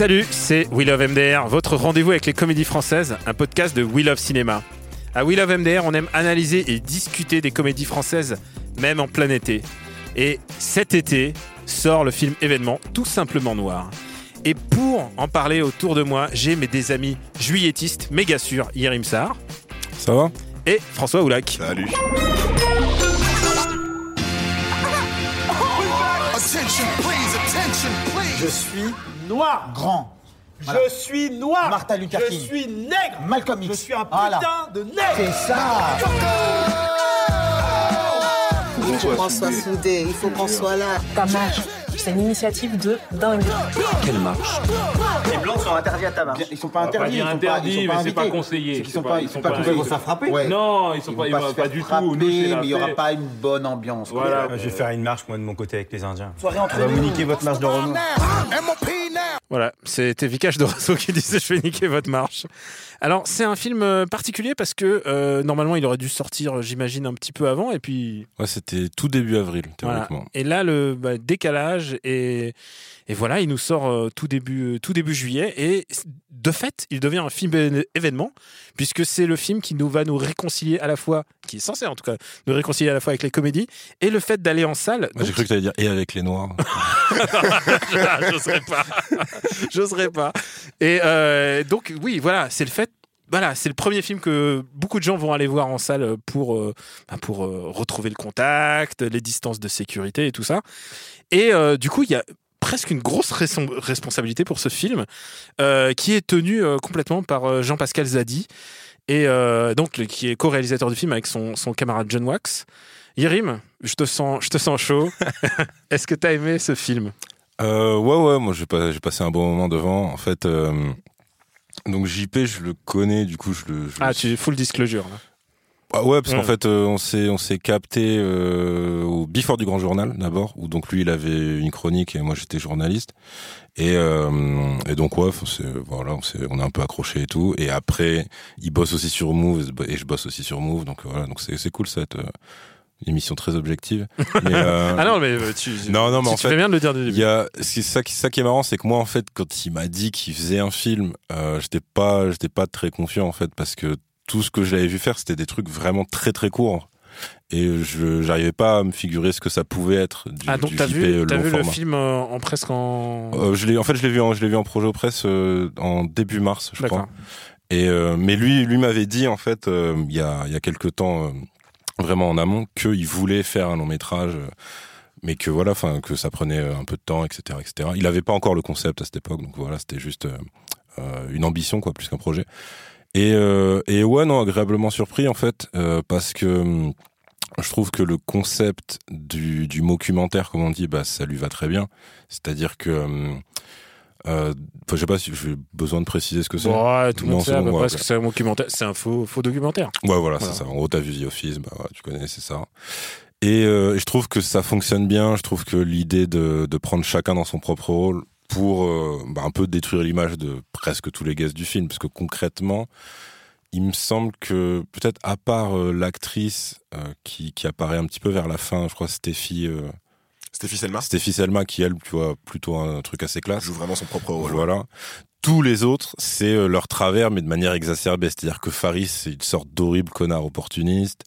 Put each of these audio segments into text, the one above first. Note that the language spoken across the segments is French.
Salut, c'est We Love MDR, votre rendez-vous avec les comédies françaises, un podcast de We Love Cinéma. À We Love MDR, on aime analyser et discuter des comédies françaises, même en plein été. Et cet été sort le film événement Tout simplement noir. Et pour en parler autour de moi, j'ai mes des amis juilletistes, méga sûrs, Yerim Sar Ça va? Et François Oulac. Salut. Je suis noir. Grand. Voilà. Je suis noir. Martin Luther King. Je suis nègre. Malcolm X. Je suis un putain Voilà. de nègre. C'est ça. Il faut qu'on soit soudés, il faut qu'on soit là. Ta marche, c'est une initiative de dingue. Les blancs sont interdits à ta marche. Ils sont pas interdits. ils sont interdit, pas, ils sont mais pas c'est pas conseillé. C'est sont pas- ils ils sont pas. Ils se faire frapper. Ouais. Non, ils sont pas, ils du tout. mais il y aura pas une bonne ambiance. quoi. Voilà. Euh, Je vais faire une marche, moi, de mon côté, avec les Indiens. Soirée entre On va vous nous. niquer votre marche de Renault. Voilà, c'était Vikash Dorasso qui disait je vais niquer votre marche. Alors c'est un film euh, particulier parce que euh, normalement il aurait dû sortir, j'imagine, un petit peu avant et puis Ouais, c'était tout début avril, voilà. théoriquement. Et là le bah, décalage et, et voilà il nous sort euh, tout début tout début juillet et de fait il devient un film événement puisque c'est le film qui nous va nous réconcilier à la fois qui est censé en tout cas nous réconcilier à la fois avec les comédies et le fait d'aller en salle. J'ai Donc, cru que tu allais dire et avec les noirs. J'oserais pas. J'oserais pas. Et euh, donc, oui, voilà, c'est le fait. Voilà, c'est le premier film que beaucoup de gens vont aller voir en salle pour, euh, bah, pour euh, retrouver le contact, les distances de sécurité et tout ça. Et euh, du coup, il y a presque une grosse res- responsabilité pour ce film qui est tenu complètement par Jean-Pascal Zadi et euh, donc le- qui est co-réalisateur du film avec son, son camarade John Wax. Yerim, je te sens, je te sens chaud. Est-ce que tu as aimé ce film? Euh, ouais, ouais, moi j'ai pas, j'ai passé un bon moment devant. En fait, euh, donc JP, je le connais, du coup, je le. je Ah, le- tu full disclosure. Là. Ah ouais, parce qu'en fait, euh, on s'est, on s'est capté euh, au Before du Grand Journal d'abord, où donc lui, il avait une chronique et moi j'étais journaliste. Et, euh, et donc ouais, voilà, on s'est, on a un peu accroché et tout. Et après, il bosse aussi sur Move et je bosse aussi sur Move, donc voilà, donc c'est, c'est cool cette euh, émission très objective. Mais, euh, Ah non, mais euh, tu, Non, non, mais tu, en tu fait, fais bien de le dire du Il début. y a, c'est ça qui, ça qui est marrant, c'est que moi, en fait, quand il m'a dit qu'il faisait un film, euh, j'étais pas, j'étais pas très confiant, en fait, parce que tout ce que je l'avais vu faire, c'était des trucs vraiment très très courts. Et je, j'arrivais pas à me figurer ce que ça pouvait être du, Ah, donc t'as vu, t'as long vu le film euh, en presque en. Euh, je l'ai, en fait, je l'ai vu en, je l'ai vu en projet presse euh, en début mars, je crois. Et euh, mais lui, lui m'avait dit en fait, euh, il y a, il y a quelque temps, euh, vraiment en amont, qu'il voulait faire un long métrage, euh, mais que voilà, enfin, que ça prenait un peu de temps, etc., etc. Il avait pas encore le concept à cette époque, donc voilà, c'était juste euh, euh, une ambition, quoi, plus qu'un projet. Et, euh, et ouais, non, agréablement surpris en fait, euh, parce que hum, je trouve que le concept du, du documentaire, comme on dit, bah, ça lui va très bien. C'est-à-dire que, hum, euh, je sais pas si j'ai besoin de préciser ce que c'est. Ouais, tout le monde sait à peu près ce que c'est un documentaire. C'est un faux, faux documentaire. Ouais, voilà, Voilà. c'est ça. En gros, t'as vu The Office, bah ouais, tu connais, c'est ça. Et euh, je trouve que ça fonctionne bien. Je trouve que l'idée de, de prendre chacun dans son propre rôle pour euh, bah, un peu détruire l'image de presque tous les guests du film, parce que concrètement, il me semble que peut-être à part euh, l'actrice euh, qui, qui apparaît un petit peu vers la fin, je crois Stéphie, euh, Stéphie Selma Stéphie Selma, qui elle, tu vois, plutôt un truc assez classe. joue vraiment son propre rôle. Voilà. Tous les autres, c'est leur travers, mais de manière exacerbée. C'est-à-dire que Faris, c'est une sorte d'horrible connard opportuniste.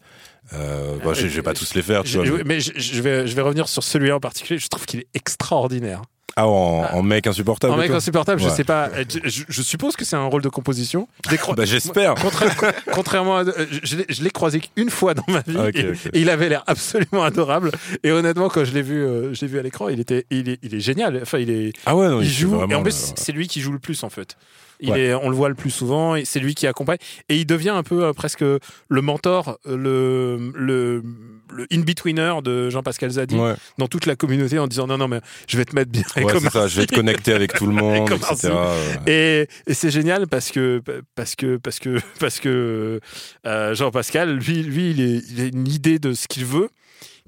Euh, bah, je je vais pas tous les faire, tu Je- vois. je- mais- mais je, je vais, je vais revenir sur celui-là en particulier. Je trouve qu'il est extraordinaire. Ah, en, en mec insupportable. En mec toi insupportable, je sais pas. euh, Je, suppose que c'est un rôle de composition. Bah, j'espère. Contra- contrairement à. euh, Je, l'ai- croisé qu'une fois dans ma vie. Ah, et, et il avait l'air absolument adorable. Et honnêtement, quand je l'ai vu, euh, je l'ai vu à l'écran, il, était, il, est, il est génial. Enfin, il est. Ah ouais, non, il joue. vraiment Et en plus, le- c'est lui qui joue le plus, en fait. Il Ouais. est, on le voit le plus souvent, et c'est lui qui accompagne. Et il devient un peu euh, presque le mentor, euh, le, le, le in-betweener de Jean-Pascal Zadi Ouais. dans toute la communauté en disant non, non, mais je vais te mettre bien. Ouais, comme ça, je vais te connecter avec tout le monde, Comme etc. Et, et c'est génial parce que parce que parce que parce que euh, Jean-Pascal, lui, lui, il, est, il a une idée de ce qu'il veut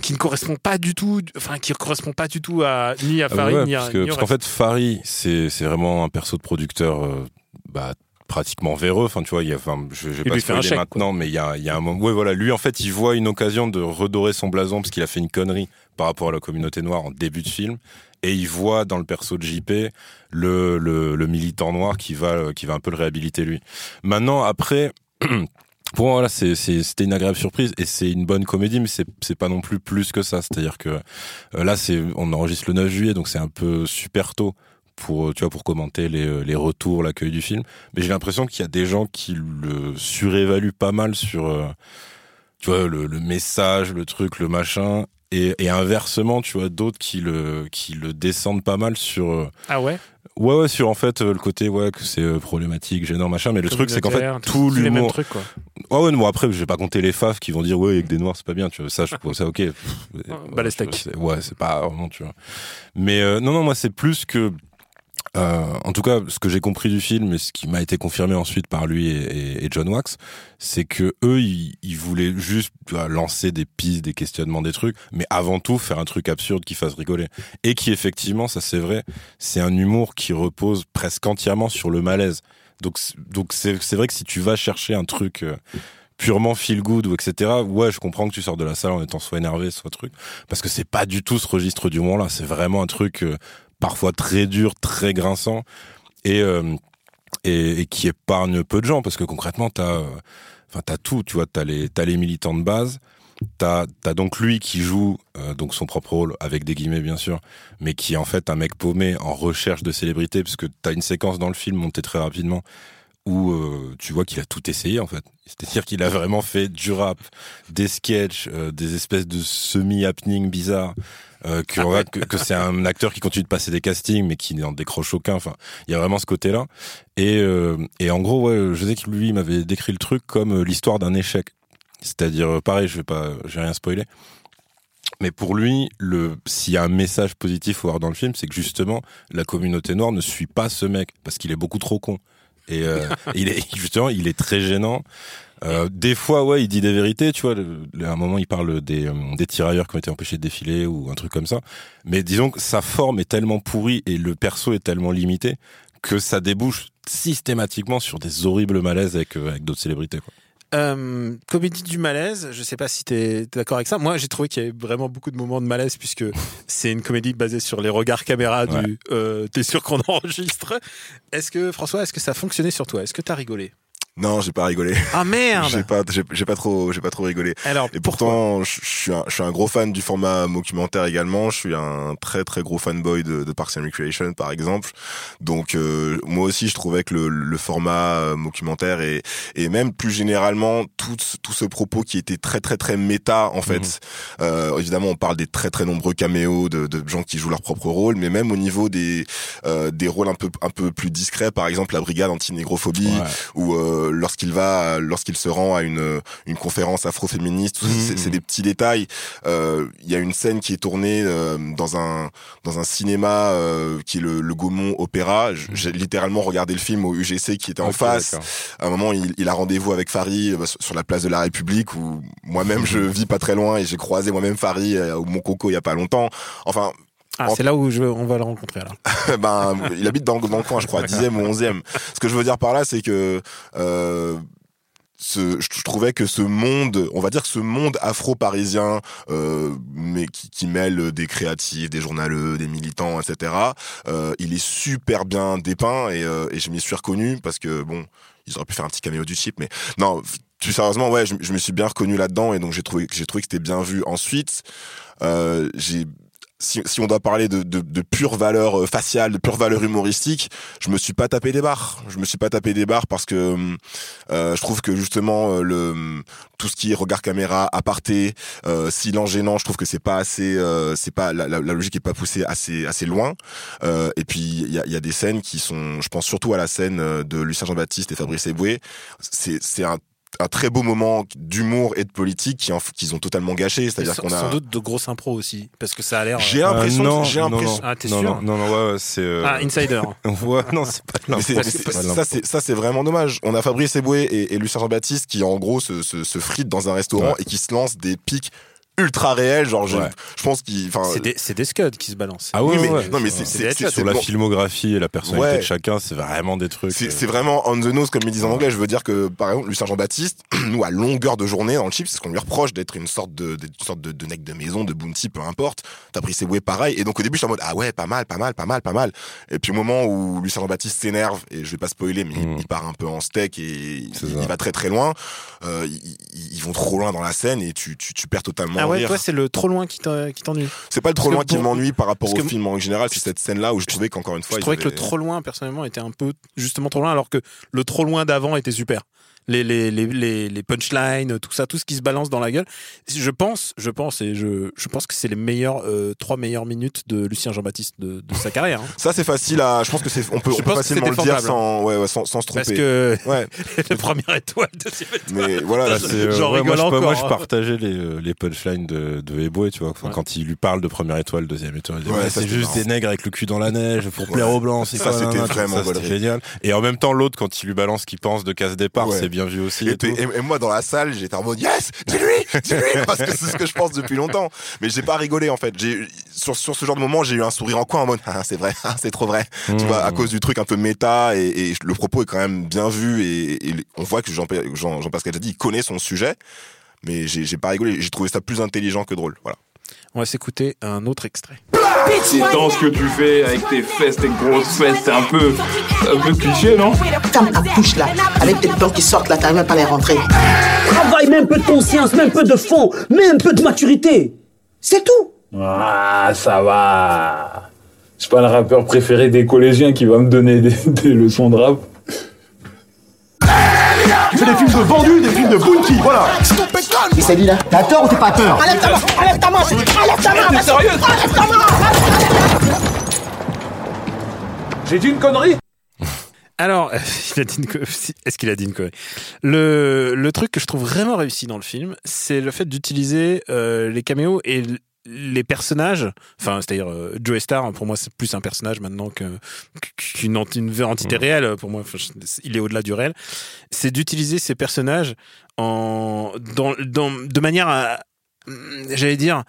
qui ne correspond pas du tout, enfin qui correspond pas du tout à ni à Ah Farid ouais, ni à. parce que- qu'en fait, Fari, c'est c'est vraiment un perso de producteur euh, bah, pratiquement véreux. Enfin, tu vois, il y a, enfin, je, je vais pas spoiler maintenant, mais il y a, il y a un moment. Ouais, voilà, lui, en fait, il voit une occasion de redorer son blason parce qu'il a fait une connerie par rapport à la communauté noire en début de film. Et il voit dans le perso de JP le, le, le militant noir qui va, qui va un peu le réhabiliter lui. Maintenant, après, pour moi, voilà, c'était une agréable surprise et c'est une bonne comédie, mais c'est pas non plus plus que ça. C'est-à-dire que euh, là, on enregistre le 9 juillet, donc c'est un peu super tôt pour tu vois pour commenter les, les retours, l'accueil du film. Mais j'ai l'impression qu'il y a des gens qui le surévaluent pas mal sur euh, tu vois le, message, le truc, le machin. Et, et inversement, tu vois d'autres qui le qui le descendent pas mal sur euh, Ah ouais? Ouais ouais sur en fait euh, le côté ouais que c'est euh, problématique, gênant machin. Mais le truc c'est qu'en fait tout l'humour trucs quoi. Ouais, ouais, bon, après, je vais pas compter les faf qui vont dire, ouais, avec des noirs, c'est pas bien, tu vois. Ça, je trouve ça ok. Pff, bah, les steaks. c'est- Ouais, c'est pas vraiment, tu vois. Mais, euh, non, non, moi, c'est plus que, euh, en tout cas, ce que j'ai compris du film et ce qui m'a été confirmé ensuite par lui et, John Wax, c'est que eux, ils, voulaient juste vois, lancer des pistes, des questionnements, des trucs, mais avant tout faire un truc absurde qui fasse rigoler et qui effectivement, ça c'est vrai, c'est un humour qui repose presque entièrement sur le malaise. Donc, donc c'est vrai que si tu vas chercher un truc euh, purement feel good ou etc. Ouais, je comprends que tu sors de la salle en étant soit énervé, soit truc, parce que c'est pas du tout ce registre d'humour là. C'est vraiment un truc euh, parfois très dur, très grinçant et euh, et, et qui épargne peu de gens parce que concrètement t'as euh, enfin t'as tout, tu vois, t'as les t'as les militants de base. T'as as donc lui qui joue euh, donc son propre rôle avec des guillemets bien sûr, mais qui est en fait un mec paumé en recherche de célébrité parce que t'as une séquence dans le film montée très rapidement où euh, tu vois qu'il a tout essayé en fait. C'est-à-dire qu'il a vraiment fait du rap, des sketchs, euh, des espèces de semi-happening bizarres. Euh, que, va- que, que c'est un acteur qui continue de passer des castings mais qui n'en décroche aucun. Enfin, il y a vraiment ce côté-là. Et, et en gros, ouais, je sais que lui m'avait décrit le truc comme l'histoire d'un échec. C'est-à-dire, pareil, je vais pas, j'ai rien spoilé. Mais pour lui, le, s'il y a un message positif à voir dans le film, c'est que justement, la communauté noire ne suit pas ce mec parce qu'il est beaucoup trop con. Et euh, il est justement, il est très gênant. Euh, des fois, ouais, il dit des vérités, tu vois. le- le- à un moment, il parle des, euh, des tirailleurs qui ont été empêchés de défiler ou un truc comme ça. Mais disons que sa forme est tellement pourrie et le perso est tellement limité que ça débouche systématiquement sur des horribles malaises avec, euh, avec d'autres célébrités. Quoi. Euh, comédie du malaise, je sais pas si tu es d'accord avec ça. Moi, j'ai trouvé qu'il y avait vraiment beaucoup de moments de malaise puisque c'est une comédie basée sur les regards caméra du euh, t'es sûr qu'on enregistre. Est-ce que François, est-ce que ça a fonctionné sur toi? Est-ce que tu as rigolé? Non, j'ai pas rigolé. Ah merde J'ai pas, j'ai, pas trop, j'ai pas trop rigolé. Alors, Et pourtant, je, suis un, je suis un gros fan du format documentaire également. Je suis un très très gros fanboy de, de Parks and Recreation, par exemple. Donc, euh, moi aussi, je trouvais que le, le format euh, documentaire et, et même plus généralement tout, ce- tout ce propos qui était très très très méta en fait. Euh, évidemment, on parle des très très nombreux caméos de, de gens qui jouent leur propre rôle, mais même au niveau des euh, des rôles un peu un peu plus discrets, par exemple la brigade anti-négrophobie Ouais. ou euh, lorsqu'il va lorsqu'il se rend à une une conférence afroféministe ça, c'est Mhm. des petits détails. Euh, il y a une scène qui est tournée euh, dans un dans un cinéma euh, qui est le, le Gaumont Opéra. J- j'ai littéralement regardé le film au UGC qui était en face. à un moment il, il a rendez-vous avec Fari euh, sur la place de la République où moi-même je vis pas très loin et j'ai croisé moi-même Fari euh, au Mont Coco il y a pas longtemps. Enfin Ah, c'est là où je, on va le rencontrer alors. ben, il habite dans, dans le coin, je crois, 10e ou 11e. Ce que je veux dire par là, c'est que euh, ce, je, trouvais que ce monde, on va dire que ce monde afro-parisien, euh, mais qui, qui mêle des créatifs, des journaleux, des militants, etc., euh, il est super bien dépeint et, euh, et je m'y suis reconnu parce que, bon, ils auraient pu faire un petit caméo du chip, mais non, plus sérieusement, ouais, je, je me suis bien reconnu là-dedans et donc j'ai trouvé, j'ai trouvé que c'était bien vu. Ensuite, euh, j'ai si, si on doit parler de, de, de pure valeur euh, faciale, de pure valeur humoristique, je me suis pas tapé des barres. Je me suis pas tapé des barres parce que euh, je trouve que justement euh, le tout ce qui est regard caméra, aparté, euh, silence gênant, je trouve que c'est pas assez, euh, c'est pas la, la, la logique est pas poussée assez assez loin. Euh, et puis il y a, y a des scènes qui sont, je pense surtout à la scène euh, de Lucien Jean-Baptiste et Fabrice Eboué. C'est c'est un un très beau moment d'humour et de politique qui qu'ils ont totalement gâché. C'est-à-dire qu'on a. sans doute de grosses impro aussi, parce que ça a l'air. J'ai euh, l'impression, non, j'ai non, l'impression. non. Ah, t'es sûr non, non, non, ouais, ouais, c'est. euh, Ah, Insider. ouais, non, c'est pas Mais ça, c'est ça, c'est vraiment dommage. On a Fabrice Eboué et, et Lucien Jean-Baptiste qui, en gros, se, se, se fritent dans un restaurant Ouais. et qui se lancent des pics ultra réels. Genre, je, Ouais. je pense. Enfin, C'est des, c'est des scuds qui se balancent. Ah oui, ouais, mais, ouais. non, mais C'est- c'est c'est des c'est- headshots. c'est sur la bon. filmographie et la personnalité Ouais. de chacun, c'est vraiment des trucs. C'est euh, c'est vraiment on the nose comme ils disent en anglais. Je veux dire que par exemple Lucien Jean-Baptiste, nous à longueur de journée dans le chip, c'est ce qu'on lui reproche d'être une sorte de une sorte de, de mec de maison, de bounty, peu importe. T'as pris ses ouais pareil. Et donc au début je suis en mode ah ouais pas mal, pas mal, pas mal, pas mal. Et puis au moment où Lucien Jean-Baptiste s'énerve et je vais pas spoiler mais il- Mm. il, part un peu en steak et il, il va très très loin. Euh, ils vont trop loin dans la scène et tu tu, tu perds totalement Ah ouais, rire. toi, c'est le trop loin qui t'en- qui t'ennuie. C'est pas le trop parce que loin qui pour- m'ennuie par rapport parce au que- film en général. C'est cette scène là où je trouvais qu'encore une fois Je ils trouvais que le avaient- trop loin, personnellement, était un peu justement trop loin, alors que le trop loin d'avant était super. Les, les, les, les, les punchlines, tout ça, tout ce qui se balance dans la gueule. Je pense, je pense, et je, je pense que c'est les meilleurs, euh, trois meilleures minutes de Lucien Jean-Baptiste de, de sa carrière. hein. Ça c'est facile à. Je pense que c'est on peut, on peut facilement le dire sans ouais, ouais, sans, sans se tromper. Parce que Ouais, la première étoile, deuxième étoile. mais voilà. C'est- euh, J'en ouais, moi, rigole je, moi, encore, je hein. partageais les, euh, les punchlines de, de Eboué, tu vois. Enfin. Quand il lui parle de première étoile, deuxième étoile, il dit, Ouais, ouais, ça, c'est juste marrant. des nègres avec le cul dans la neige pour plaire aux blancs. Ça, c'était vraiment ça, c'était gaulerie. génial. Et en même temps, l'autre, quand il lui balance ce qu'il pense de casse départ, c'est bien vu aussi. Et, Et, tout. et- et moi dans la salle j'étais en mode yes dis-lui dis-lui parce que c'est ce que je pense depuis longtemps mais j'ai pas rigolé en fait sur, sur ce genre de moment j'ai eu un sourire en coin en mode ah, c'est vrai ah, c'est trop vrai tu Mmh. vois à cause du truc un peu méta et, le propos est quand même bien vu et, on voit que Jean, Jean, Jean-Pascal Jadi il connaît son sujet mais j'ai pas rigolé j'ai trouvé ça plus intelligent que drôle voilà On va s'écouter un autre extrait. C'est dans ce que tu fais avec tes fesses, tes grosses fesses, c'est un peu, un peu cliché, non? Ferme ta bouche là, avec tes dents qui sortent là, t'arrives même pas à les rentrer. Travaille, mets un peu de conscience, mets un peu de fond, mets un peu de maturité. C'est tout. Ah, ça va. C'est pas le rappeur préféré des collégiens qui va me donner des, des leçons de rap. Fais des films de vendus, des films de bounty, voilà. Et c'est lui là T'as tort ou t'es pas tort Enlève ta main, enlève ta main, enlève ta main. Sérieux Enlève ta main. J'ai dit une connerie Alors, il a dit une est-ce qu'il a dit une connerie? Le, le truc que je trouve vraiment réussi dans le film, c'est le fait d'utiliser euh, les caméos et les personnages, enfin, c'est-à-dire euh, Joe Star, pour moi, c'est plus un personnage maintenant qu'une vraie entité réelle. Pour moi, il est au-delà du réel. C'est d'utiliser ces personnages en, dans, dans, de manière à, j'allais dire,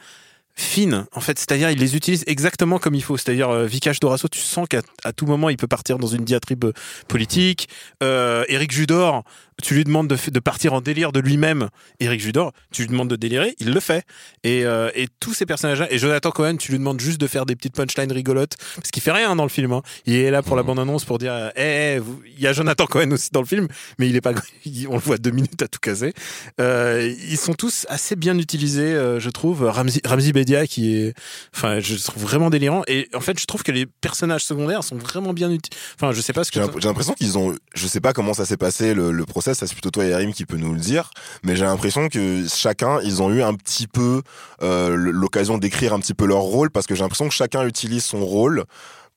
fine en fait c'est-à-dire il les utilise exactement comme il faut c'est-à-dire euh, Vikash Dorasso tu sens qu'à tout moment il peut partir dans une diatribe euh, politique euh, Eric Judor tu lui demandes de, de partir en délire de lui-même Eric Judor tu lui demandes de délirer il le fait et, euh, et tous ces personnages là et Jonathan Cohen tu lui demandes juste de faire des petites punchlines rigolotes parce qu'il fait rien dans le film hein. il est là pour la bande-annonce pour dire euh, Eh, eh, vous- il y a Jonathan Cohen aussi dans le film mais il est pas on le voit deux minutes à tout caser euh, ils sont tous assez bien utilisés, euh, je trouve. Ramzi, Ramzi Bedia qui est, enfin, je le trouve vraiment délirant. Et en fait, je trouve que les personnages secondaires sont vraiment bien utilisés. Enfin, je sais pas ce que. J'ai l'imp- j'ai l'impression qu'ils ont, je sais pas comment ça s'est passé le, le process, ça c'est plutôt toi Yarim qui peut nous le dire, mais j'ai l'impression que chacun, ils ont eu un petit peu euh, l'occasion d'écrire un petit peu leur rôle, parce que j'ai l'impression que chacun utilise son rôle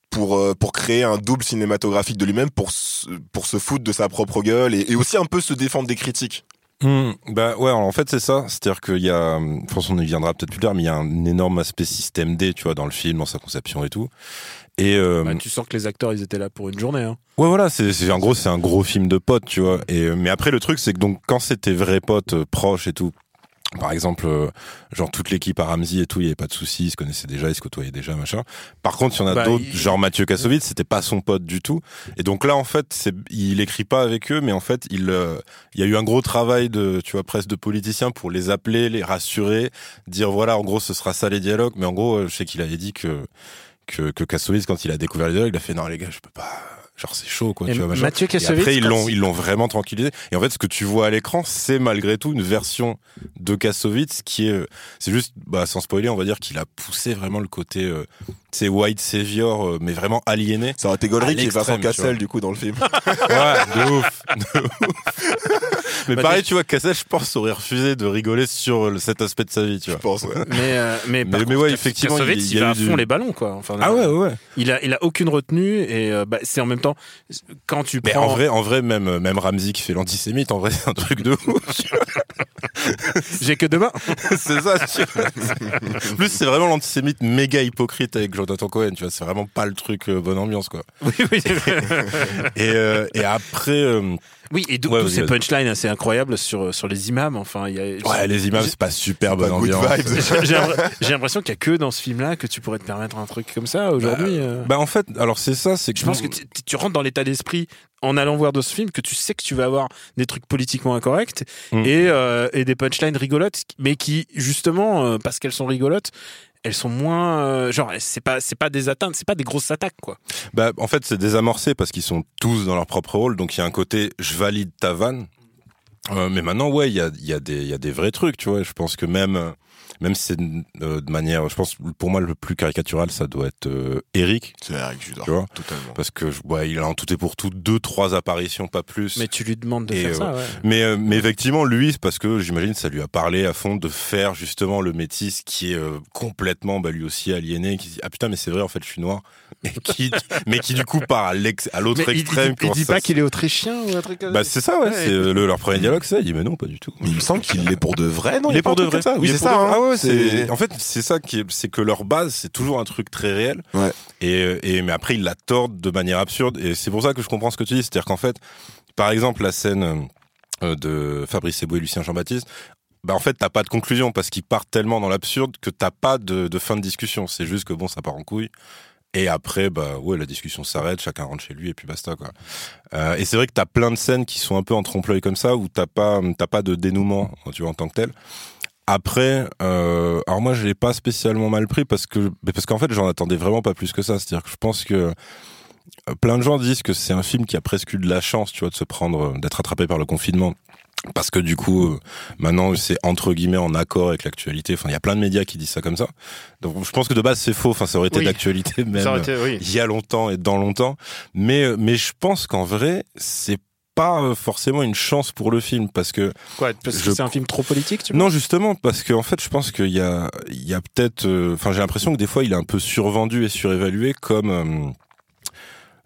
pour euh, pour créer un double cinématographique de lui-même, pour se, pour se foutre de sa propre gueule et, et aussi un peu se défendre des critiques. Hmm, bah ouais, en fait c'est ça. C'est-à-dire qu'il y a, François on y viendra peut-être plus tard, mais il y a un énorme aspect système D, tu vois, dans le film, dans sa conception et tout. Et euh, Bah, tu sens que les acteurs, ils étaient là pour une journée. Hein. ouais, voilà, c'est en gros c'est un gros film de potes, tu vois. Et euh, mais après le truc c'est que donc quand c'était vrais potes euh, proches et tout. Par exemple, euh, genre toute l'équipe à Ramsey et tout, il y avait pas de soucis, ils se connaissaient déjà, ils se côtoyaient déjà, machin. Par contre, il y en a Bah, d'autres, il- genre Mathieu Kassovitz, c'était pas son pote du tout. Et donc là, en fait, il écrit pas avec eux, mais en fait, il, euh, il y a eu un gros travail de, tu vois, presque de politicien pour les appeler, les rassurer, dire voilà, en gros, ce sera ça les dialogues. Mais en gros, je sais qu'il avait dit que que, que Kassovitz, quand il a découvert les dialogues, il a fait non les gars, je peux pas, genre c'est chaud quoi Et tu vois machin. Mathieu et après ils l'ont il- ils l'ont vraiment tranquillisé et en fait ce que tu vois à l'écran c'est malgré tout une version de Kassovitz qui est euh, c'est juste bah sans spoiler on va dire qu'il a poussé vraiment le côté euh, c'est white savior euh, mais vraiment aliéné Ça aurait été Goldrick À et Vincent. Cassel du coup dans le film. Ouais, de ouf. de ouf. Mais Bah, pareil, tu vois, Cassel, je pense, aurait refusé de rigoler sur cet aspect de sa vie, tu vois. Je pense, ouais. Mais, euh, mais, par Mais- ouais, effectivement, il Kassovitz, il y il, a à du- fond les ballons, quoi. Enfin, Ah ouais, ouais. Il a, il a aucune retenue et euh, bah, c'est en même temps quand tu Mais prends. en vrai, en vrai, même, même Ramsey qui fait l'antisémite, en vrai, c'est un truc de ouf. tu vois. J'ai que demain. c'est ça, tu vois. En plus, c'est vraiment l'antisémite méga hypocrite avec Jonathan Cohen, tu vois. C'est vraiment pas le truc euh, bonne ambiance, quoi. Oui, oui. Et, euh, et après, euh, oui, et d'où Ouais, ces punchlines assez incroyables sur, sur les imams. Enfin, il y a, ouais, les images, c'est pas super bonne ambiance. J'ai j'ai l'impr- j'ai l'impression qu'il y a que dans ce film-là que tu pourrais te permettre un truc comme ça aujourd'hui. euh. Bah, en fait, alors c'est ça, c'est que Je pense que tu, tu rentres dans l'état d'esprit en allant voir de ce film que tu sais que tu vas avoir des trucs politiquement incorrects Mm. et, euh, et des punchlines rigolotes, mais qui justement euh, parce qu'elles sont rigolotes, elles sont moins euh, genre c'est pas c'est pas des atteintes, c'est pas des grosses attaques quoi. Bah, en fait, c'est désamorcé parce qu'ils sont tous dans leur propre rôle. Donc, il y a un côté, je valide ta vanne. Euh, mais maintenant, ouais, il y a, y, a y a des vrais trucs, tu vois. Je pense que même, euh, même si c'est euh, de manière, je pense, pour moi, le plus caricatural, ça doit être euh, Eric. C'est Eric Judor, Tu vois totalement. Parce que, ouais, il a en tout et pour tout deux, trois apparitions, pas plus. Mais tu lui demandes de Et, faire euh, ça. Ouais. Mais, euh, mais effectivement, lui, c'est parce que j'imagine ça lui a parlé à fond de faire justement le métis qui est euh, complètement, bah, lui aussi aliéné, qui dit ah putain mais c'est vrai en fait je suis noir, et qui, mais qui du coup part à l'ex- à l'autre il- extrême. il, il dit ça pas qu'il est autrichien ou un truc comme Bah ça. c'est ça ouais, Ouais. c'est euh, le- leur premier dialogue ça. Il dit mais non pas du tout. Mais il me semble qu'il l'est pour de vrai, non il est pour de vrai. ça Oui, c'est ça. hein. Ah ouais, C'est en fait c'est ça qui est, c'est que leur base c'est toujours un truc très réel. Ouais. Et, euh, et mais après ils la tordent de manière absurde et c'est pour ça que je comprends ce que tu dis, c'est-à-dire qu'en fait, par exemple la scène euh, de Fabrice Eboué et Lucien Jean-Baptiste. Bah en fait t'as pas de conclusion parce qu'ils partent tellement dans l'absurde que t'as pas de, de fin de discussion. C'est juste que bon ça part en couille. Et après, bah ouais, la discussion s'arrête, chacun rentre chez lui et puis basta quoi. Euh, et c'est vrai que t'as plein de scènes qui sont un peu en trompe-l'œil comme ça où t'as pas t'as pas de dénouement, tu vois en tant que tel. Après, euh, alors moi je l'ai pas spécialement mal pris parce que mais parce qu'en fait j'en attendais vraiment pas plus que ça. C'est-à-dire que je pense que euh, plein de gens disent que c'est un film qui a presque eu de la chance, tu vois, de se prendre, d'être attrapé par le confinement. Parce que du coup, euh, maintenant, c'est entre guillemets en accord avec l'actualité. Enfin, il y a plein de médias qui disent ça comme ça. Donc, je pense que de base, c'est faux. Enfin, ça aurait été Oui. d'actualité même été- oui. il y a longtemps et dans longtemps. Mais, euh, mais je pense qu'en vrai, c'est pas euh, forcément une chance pour le film parce que Quoi Parce que c'est un film trop politique, tu non, justement, parce qu'en fait, je pense qu'il y a, il y a peut-être, euh, enfin, j'ai l'impression que des fois, il est un peu survendu et surévalué comme, euh,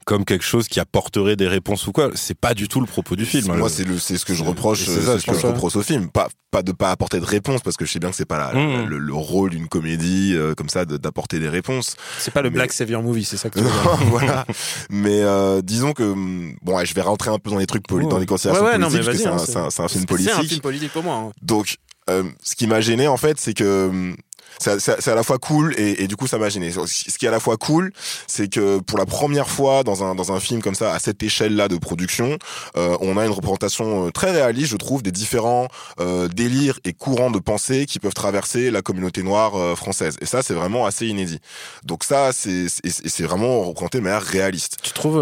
comme quelque chose qui apporterait des réponses ou quoi. C'est pas du tout le propos du film. hein. Moi, Le- c'est c'est ce que je reproche, c'est c'est ça, ce que je reproche au film. Pas, pas de pas apporter de réponse, parce que je sais bien que c'est pas la, la- Mm. le, le rôle d'une comédie euh, comme ça de- d'apporter des réponses. C'est pas le Mais- Black Savior Movie, c'est ça que tu veux dire. voilà. Mais euh, disons que bon, ouais, je vais rentrer un peu dans les trucs poli- dans les considérations Ouais, ouais, non, politiques, mais parce que c'est un, hein, c'est un- c'est un film C'est politique. un film politique pour moi. hein. Donc, euh, ce qui m'a gêné en fait, c'est que c'est à la fois cool et, et du coup ça m'a gêné. Ce qui est à la fois cool, c'est que pour la première fois dans un dans un film comme ça à cette échelle-là de production, euh, on a une représentation euh, très réaliste, je trouve, des différents euh, délires et courants de pensée qui peuvent traverser la communauté noire euh, française. Et ça, c'est vraiment assez inédit. Donc ça, c'est c'est vraiment représenté de manière réaliste. Tu trouves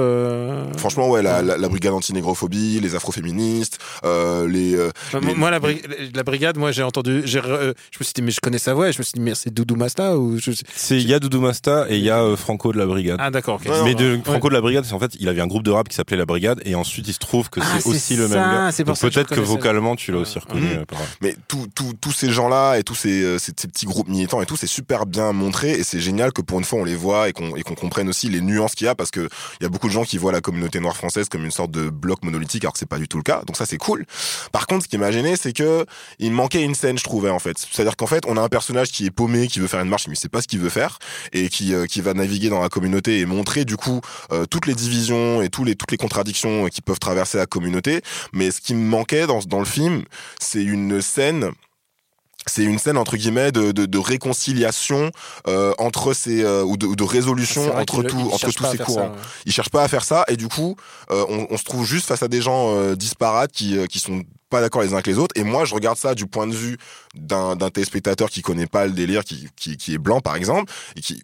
Franchement, ouais, la, la, la brigade anti-négrophobie, les afroféministes, les, les- Moi, la, bri- la brigade, moi, j'ai entendu. j'ai je me suis dit, mais je connais sa voix. Et je me suis dit, mais c'est Doudou Masta ou je... C'est il y a Doudou Masta et il y a euh, Franco de la Brigade. Ah, d'accord. mais de Ouais. Franco de la Brigade, c'est en fait, il avait un groupe de rap qui s'appelait la Brigade et ensuite il se trouve que Ah, c'est aussi le ça, même gars. que peut-être que, vocalement tu l'as aussi reconnu. Par- Mais tous ces gens-là et tous ces, euh, ces, ces petits groupes militants et tout, c'est super bien montré et c'est génial que pour une fois on les voit et qu'on et qu'on comprenne aussi les nuances qu'il y a parce que il y a beaucoup de gens qui voient la communauté noire française comme une sorte de bloc monolithique alors que c'est pas du tout le cas. Donc ça c'est cool. Par contre, ce qui m'a gêné, c'est que il manquait une scène, je trouvais en fait. C'est-à-dire qu'en fait, on a un personnage qui est paumé, qui veut faire une marche, mais sait pas ce qu'il veut faire et qui euh, qui va naviguer dans la communauté et montrer du coup euh, toutes les divisions et tous les toutes les contradictions euh, qui peuvent traverser la communauté. Mais ce qui me manquait dans dans le film, c'est une scène c'est une scène entre guillemets de, de, de réconciliation euh, entre ces euh, ou, de, ou de résolution C'est entre tout entre tous ces courants. ça, ouais. Ils cherchent pas à faire ça et du coup euh, on, on se trouve juste face à des gens disparates qui qui sont pas d'accord les uns avec les autres. Et moi je regarde ça du point de vue d'un téléspectateur qui connaît pas le délire qui est blanc par exemple et qui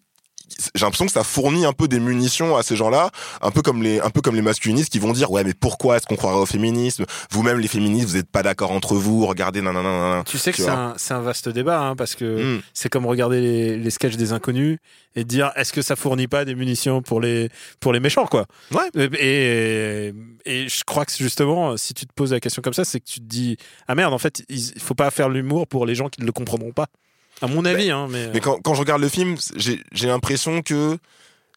j'ai l'impression que ça fournit un peu des munitions à ces gens-là, un peu comme les, un peu comme les masculinistes qui vont dire ouais mais pourquoi est-ce qu'on croirait au féminisme? Vous-même les féministes, vous n'êtes pas d'accord entre vous. Regardez nanana. Tu sais que Tu c'est un, c'est un vaste débat, hein, parce que Mm. c'est comme regarder les, les sketchs des inconnus et dire est-ce que ça fournit pas des munitions pour les, pour les méchants, quoi? Ouais. Et, et je crois que justement, si tu te poses la question comme ça, c'est que tu te dis ah merde, en fait, il il faut pas faire l'humour pour les gens qui ne le comprendront pas. À mon avis, hein, mais. Mais quand, quand je regarde le film, j'ai j'ai l'impression que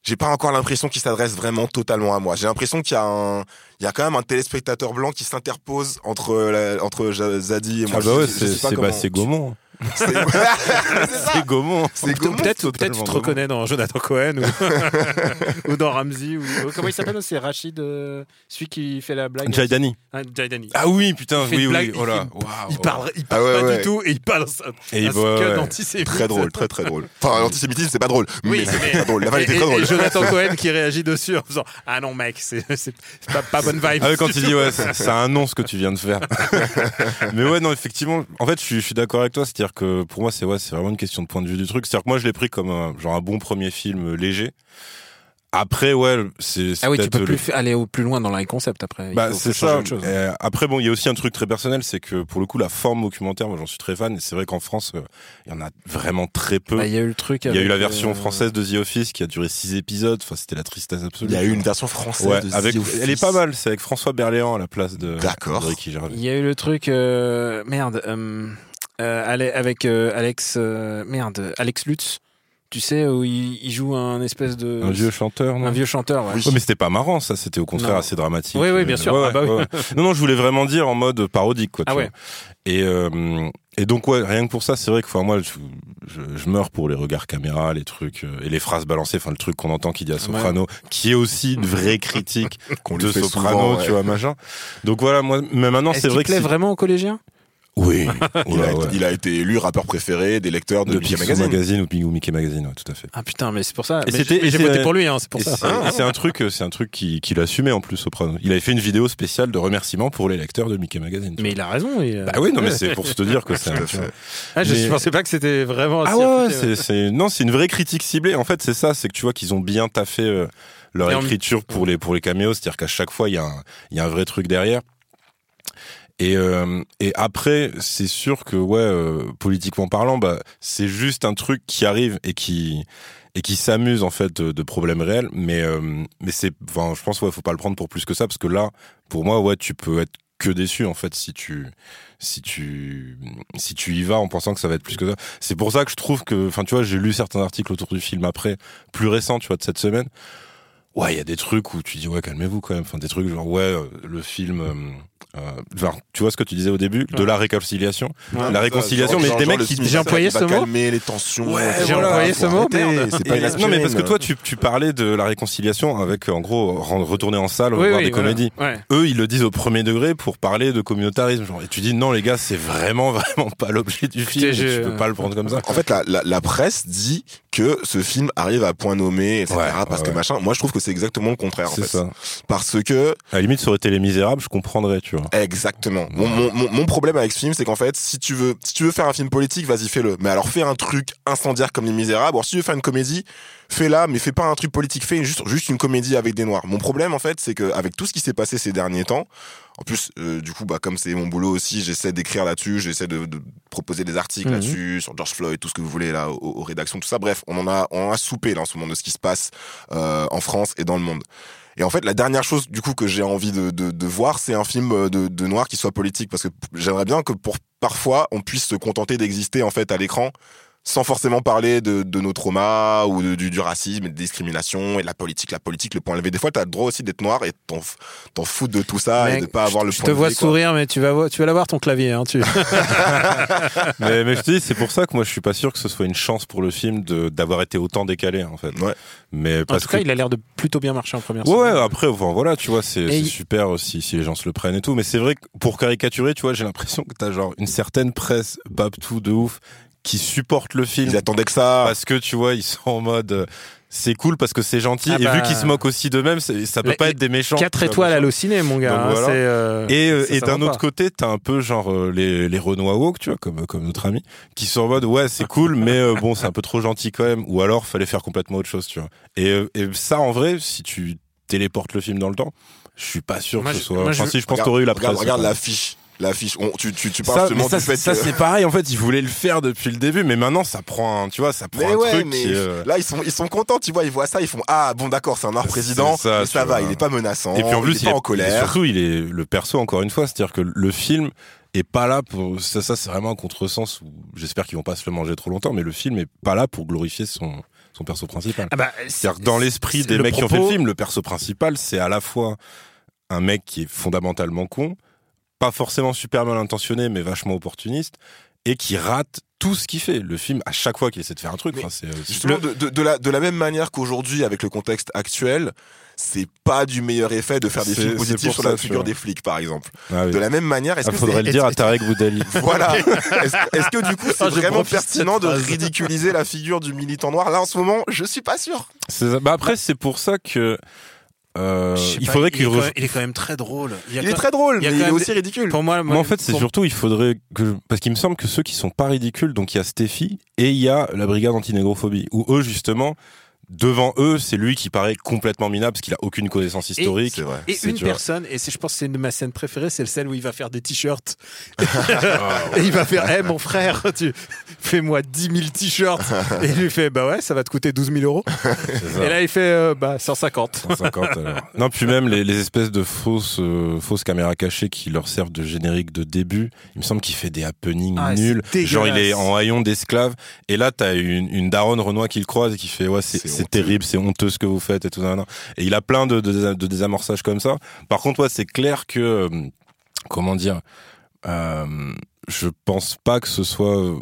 j'ai pas encore l'impression qu'il s'adresse vraiment totalement à moi. J'ai l'impression qu'il y a un, il y a quand même un téléspectateur blanc qui s'interpose entre la- entre Zadie et moi. Ah bah ouais, c'est bah, Gaumont. C'est C'est Gaumont. c'est Gaumont. Peut-être peut-être tu te Gaumont. reconnais dans Jonathan Cohen ou, ou dans Ramsey ou comment il s'appelle c'est Rachid euh, celui qui fait la blague Jaidani. Ah, Jaidani. Ah oui, putain, oui, oui. blague, Oh là. il, parle, il Ah parle ouais, pas ouais. du tout et il parle un, Et il un va- scud ouais. antisémite. Très drôle, très très drôle. Enfin, l'antisémitisme c'est pas drôle, Oui, mais c'est très drôle. La vanne et, était et- très drôle. et Jonathan Cohen qui réagit dessus en faisant Ah non, mec, c'est pas, pas bonne vibe. Ah quand il dit ouais, c'est un nom ce que tu viens de faire. Mais ouais, non, effectivement, en fait, je suis, je suis d'accord avec toi. C'est-à-dire que pour moi, c'est ouais, c'est vraiment une question de point de vue du truc. C'est-à-dire que moi, je l'ai pris comme un, genre un bon premier film léger. Après, ouais, c'est c'est Ah oui, tu peux le- plus aller au plus loin dans les concepts après. Bah, c'est ça. autre chose. Après, bon, il y a aussi un truc très personnel, c'est que pour le coup, la forme documentaire, moi, j'en suis très fan. Et c'est vrai qu'en France, euh, il y en a vraiment très peu. Bah, il y a eu le truc. Il y a eu la version euh, française de The Office qui a duré six épisodes. Enfin, c'était la tristesse absolue. Il y a eu une version française Ouais, de The avec, Office. elle est pas mal. C'est avec François Berléand à la place de, D'accord. de Ricky Gervais. Il y a eu le truc. euh, merde. Euh, avec euh, Alex. euh, merde. Alex Lutz. Tu sais, où il, il joue un espèce de. Un vieux chanteur, non Un vieux chanteur, ouais. Ouais, mais c'était pas marrant, ça. C'était au contraire Non. assez dramatique. Oui, oui, bien sûr. ouais, Ah bah oui. ouais. Non, non, je voulais vraiment dire en mode parodique, quoi. tu Ah ouais. vois. Et euh, et donc ouais, rien que pour ça, c'est vrai que enfin moi, je, je, je meurs pour les regards caméra, les trucs euh, et les phrases balancées. Enfin, le truc qu'on entend qui dit à Soprano, qui est aussi une vraie critique Qu'on de Soprano, souvent, ouais. tu vois, machin. Donc voilà, moi, mais maintenant c'est vrai que plaît si- vraiment aux collégiens oui, Il, a, Ouais, il a été élu rappeur préféré des lecteurs de, de Mickey Magazine. Magazine, ou, Mickey Magazine, ouais, tout à fait. Ah putain, mais c'est pour ça. Et c'était- j'ai- voté pour lui, hein, c'est pour Et ça. c'est- un truc, euh, c'est un truc qui- qu'il assumait en plus Soprano. Il avait fait une vidéo spéciale de remerciement pour les lecteurs de Mickey Magazine. Mais il a raison. euh, Bah oui, non, mais c'est pour te dire que c'est un. Ah, je Mais- je pensais pas que c'était vraiment. Ah ouais, ouais, affûté, c'est, c'est- non, c'est une vraie critique ciblée. En fait, c'est ça, c'est que tu vois qu'ils ont bien taffé euh, leur écriture pour les pour les caméos, c'est-à-dire qu'à chaque fois il y a un il y a un vrai truc derrière. Et euh, et après, c'est sûr que ouais, euh, politiquement parlant, bah c'est juste un truc qui arrive et qui et qui s'amuse en fait de, de problèmes réels. Mais euh, mais c'est, enfin, je pense ouais, faut pas le prendre pour plus que ça parce que là, pour moi, ouais, tu peux être que déçu en fait si tu si tu si tu y vas en pensant que ça va être plus que ça. C'est pour ça que je trouve que enfin tu vois, j'ai lu certains articles autour du film après plus récents, tu vois de cette semaine. Ouais, il y a des trucs où tu dis ouais, calmez-vous quand même, enfin des trucs genre ouais, euh, le film euh, genre, tu vois ce que tu disais au début de la réconciliation, Ouais, la réconciliation genre- mais genre des mecs qui film, J'ai employé ce mot calmer les tensions. Ouais. J'ai voilà, employé ce mot, merde. C'est pas non mais parce que toi tu, tu parlais de la réconciliation avec en gros retourner en salle Oui, voir oui, des voilà. comédies. Ouais. Eux ils le disent au premier degré pour parler de communautarisme genre et tu dis non les gars c'est vraiment vraiment pas l'objet du film je- tu peux pas le prendre comme ça. En fait, la, la, la presse dit que ce film arrive à point nommé, etc. Ouais, parce ouais, que machin. Moi, je trouve que c'est exactement le contraire. En C'est fait. ça. Parce que À la limite ça aurait été les misérables, je comprendrais, tu vois. Exactement. Mon, mon, mon, mon problème avec ce film, c'est qu'en fait, si tu veux, si tu veux faire un film politique, vas-y, fais-le. Mais alors, fais un truc incendiaire comme Les Misérables. Ou si tu veux faire une comédie, fais-la, mais fais pas un truc politique. Fais juste, juste une comédie avec des noirs. Mon problème, en fait, c'est que avec tout ce qui s'est passé ces derniers temps, en plus, euh, du coup, bah, comme c'est mon boulot aussi, j'essaie d'écrire là-dessus, j'essaie de, de proposer des articles Mhm. là-dessus, sur George Floyd, tout ce que vous voulez, là, aux, aux rédactions, tout ça. Bref, on en a, on en a soupé, là, en ce moment, de ce qui se passe, euh, en France et dans le monde. Et en fait, la dernière chose du coup que j'ai envie de, de, de voir, c'est un film euh, de, de noir qui soit politique, parce que j'aimerais bien que pour parfois on puisse se contenter d'exister en fait à l'écran, sans forcément parler de, de nos traumas ou de- du, du racisme et de discrimination et de la politique, la politique, le point levé. Des fois, t'as le droit aussi d'être noir et t'en t'en fous de tout ça et de pas avoir le je point te levé, vois quoi. sourire, mais tu vas tu vas l'avoir ton clavier. Hein, tu... mais, mais je te dis, c'est pour ça que moi je suis pas sûr que ce soit une chance pour le film de d'avoir été autant décalé en fait. Ouais. Mais En parce tout cas, que il a l'air de plutôt bien marcher en première Ouais, ouais, après, enfin, voilà, tu vois, c'est Et c'est il- super si, si les gens se le prennent et tout. Mais c'est vrai que pour caricaturer, tu vois, j'ai l'impression que t'as genre une certaine presse babtou de ouf qui supportent le film. Ils attendaient que ça. Parce que tu vois, ils sont en mode. euh, c'est cool parce que c'est gentil Ah et bah, vu qu'ils se moquent aussi d'eux-mêmes, c'est- ça peut les- pas être des méchants. 4 tu vois, étoiles machin. hallucinées, mon gars. Donc hein, voilà. euh, Et, euh, et d'un autre pas. côté, t'as un peu genre les, les Renois woke, tu vois, comme, comme notre ami, qui sont en mode ouais, c'est cool, mais euh, bon, c'est un peu trop gentil quand même. Ou alors, fallait faire complètement autre chose, tu vois. Et, et ça, en vrai, si tu téléportes le film dans le temps, je suis pas sûr Moi, que ce soit. moi, Enfin, je- si, je pense t'aurais eu la regarde, presse. regarde l'affiche. L'affiche. On- Tu, tu, tu parles Ça, seulement ça, du fait ça, que. c'est pareil en fait ils voulaient le faire depuis le début mais maintenant ça prend un, tu vois ça prend Mais un ouais, truc mais qui, euh, là ils sont ils sont contents, tu vois, ils voient ça, ils font ah bon d'accord, c'est un noir président, ça, mais ça va, vois. il est pas menaçant, Et puis en plus, il est pas en et colère. surtout, il est le perso encore une fois, c'est-à-dire que le film est pas là pour ça. Ça, c'est vraiment un contresens. Où j'espère qu'ils vont pas se le manger trop longtemps, mais le film est pas là pour glorifier son son perso principal. Ah bah, c'est-à-dire que dans l'esprit c'est des le mecs qui ont fait le film, le perso principal, c'est à la fois un mec qui est fondamentalement con, pas forcément super mal intentionné, mais vachement opportuniste, et qui rate tout ce qu'il fait. Le film, à chaque fois qu'il essaie de faire un truc, enfin, c'est euh, c'est- Justement, de, de, de la, de la même manière qu'aujourd'hui, avec le contexte actuel, c'est pas du meilleur effet de faire des films positifs sur ça, la figure des flics, par exemple. Ah oui. De la même manière, est-ce Ah, que faudrait c'est- le dire à est-ce- Tarek Boudali. Voilà. Est-ce que du coup, c'est Ah, vraiment pertinent de ridiculiser la figure du militant noir? Là, en ce moment, je suis pas sûr. Bah après, c'est pour ça que euh, il pas, faudrait il, qu'il est quand re- même, il est quand même très drôle. Il est très drôle, il y a mais quand il est même aussi des- ridicule. Pour moi, Moi, en fait, c'est pour- surtout, il faudrait que. Parce qu'il me semble que ceux qui sont pas ridicules, donc il y a Steffi et il y a la brigade antinégrophobie, où eux, justement, devant eux, c'est lui qui paraît complètement minable parce qu'il a aucune connaissance historique. Et une personne, et c'est, je pense que c'est une de ma scènes préférées, c'est celle où il va faire des t-shirts. Et il va faire, hé mon frère, tu fais-moi 10 000 t-shirts. et il lui fait, bah ouais, ça va te coûter 12 000 euros. Et là, il fait, euh, bah 150. 150, alors. Non, puis même les, les espèces de fausses, euh, fausses caméras cachées qui leur servent de générique de début. Il me semble qu'il fait des happenings Ah, nuls. Genre, il est en haillon d'esclave. Et là, t'as une, une daronne Renoir qui le croise et qui fait, ouais, c'est C'est terrible, c'est honteux ce que vous faites et tout. nan. Et il a plein de, de, de désamorçages comme ça. Par contre, ouais, c'est clair que, euh, comment dire, euh, je pense pas que ce soit, euh,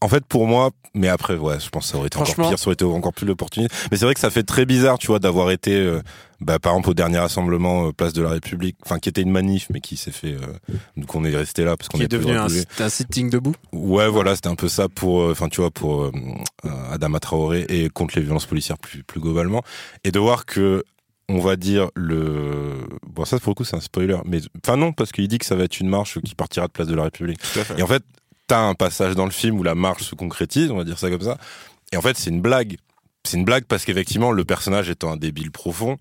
en fait, pour moi, mais après, ouais, je pense que ça aurait été encore pire, ça aurait été encore plus l'opportunité. Mais c'est vrai que ça fait très bizarre, tu vois, d'avoir été, euh, bah, par exemple, au dernier rassemblement euh, Place de la République, enfin, qui était une manif, mais qui s'est fait, euh, donc on est resté là parce qu'on Qui est devenu un, sitting debout. Ouais, voilà, c'était un peu ça pour, euh, enfin, tu vois, pour Adama Traoré et contre les violences policières plus, plus globalement, et de voir que on va dire le bon ça pour le coup c'est un spoiler mais enfin non parce qu'il dit que ça va être une marche qui partira de place de la République. Et en fait t'as un passage dans le film où la marche se concrétise on va dire ça comme ça. Et en fait c'est une blague c'est une blague parce qu'effectivement le personnage étant un débile profond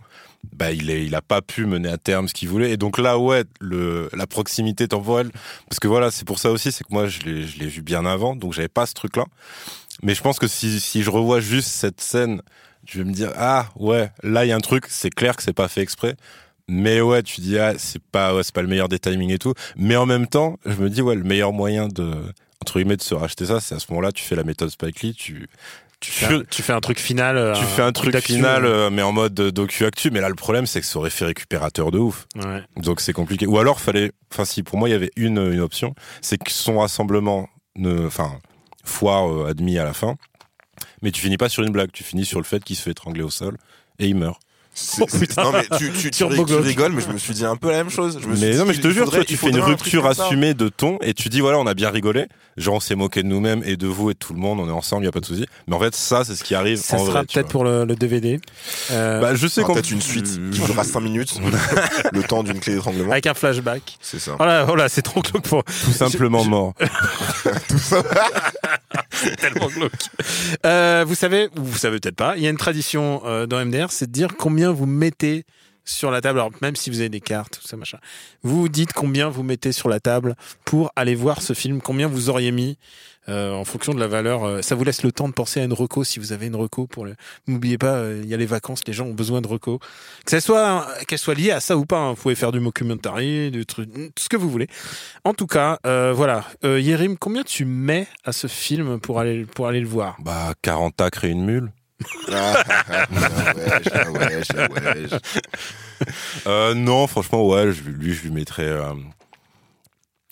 bah il est il a pas pu mener à terme ce qu'il voulait. Et donc là ouais le la proximité temporelle parce que voilà c'est pour ça aussi c'est que moi je l'ai vu bien avant donc j'avais pas ce truc là mais je pense que si si je revois juste cette scène je vais me dire ah ouais là il y a un truc c'est clair que c'est pas fait exprès. Mais ouais tu dis ah c'est pas ouais, c'est pas le meilleur des timings et tout. Mais en même temps je me dis ouais le meilleur moyen de entre guillemets de se racheter ça c'est à ce moment-là tu fais la méthode Spike Lee tu tu fais, un, tu fais un truc final. euh, tu fais un truc final euh, mais en mode docu actu mais là le problème c'est que ça aurait fait récupérateur de ouf. Ouais. donc c'est compliqué. Ou alors fallait enfin si pour moi il y avait une une option c'est que son rassemblement ne enfin foire euh, admis à la fin. Mais tu finis pas sur une blague. Tu finis sur le fait qu'il se fait étrangler au sol et il meurt Oh, non mais tu, tu, tu, Sur rig- tu Bogok. rigoles, mais je me suis dit un peu la même chose. Je me suis mais dit, non mais je te il jure faudrait- toi tu il fais une un rupture ça. assumée de ton et tu dis voilà on a bien rigolé genre on s'est moqué de nous-mêmes et de vous et de tout le monde on est ensemble y a pas de souci mais en fait ça c'est ce qui arrive Ça en sera vrai tu peut-être vois. pour le, le DVD. Euh, bah je sais qu'on Peut-être une suite qui durera 5 minutes, le temps d'une clé d'étranglement. avec un flashback. C'est ça. Voilà, voilà, c'est trop glauque pour. tout simplement mort Tellement glauque. Euh, vous savez, ou vous savez peut-être pas, il y a une tradition euh, dans MDR, c'est de dire combien vous mettez sur la table. Alors même si vous avez des cartes, tout ça machin, vous vous dites combien vous mettez sur la table pour aller voir ce film, combien vous auriez mis en fonction de la valeur. euh, ça vous laisse le temps de penser à une reco si vous avez une reco pour le. N'oubliez pas, euh, il y a les vacances, les gens ont besoin de reco. Que ça soit qu'elle soit liée à ça ou pas, hein. vous pouvez faire du mockumentary, du truc, tout ce que vous voulez. En tout cas, euh, voilà. Euh, Yérim, combien tu mets à ce film pour aller pour aller le voir? Bah 40 acres et une mule wesh, wesh, wesh. Euh, non, franchement, ouais, je, lui, je lui mettrais. euh,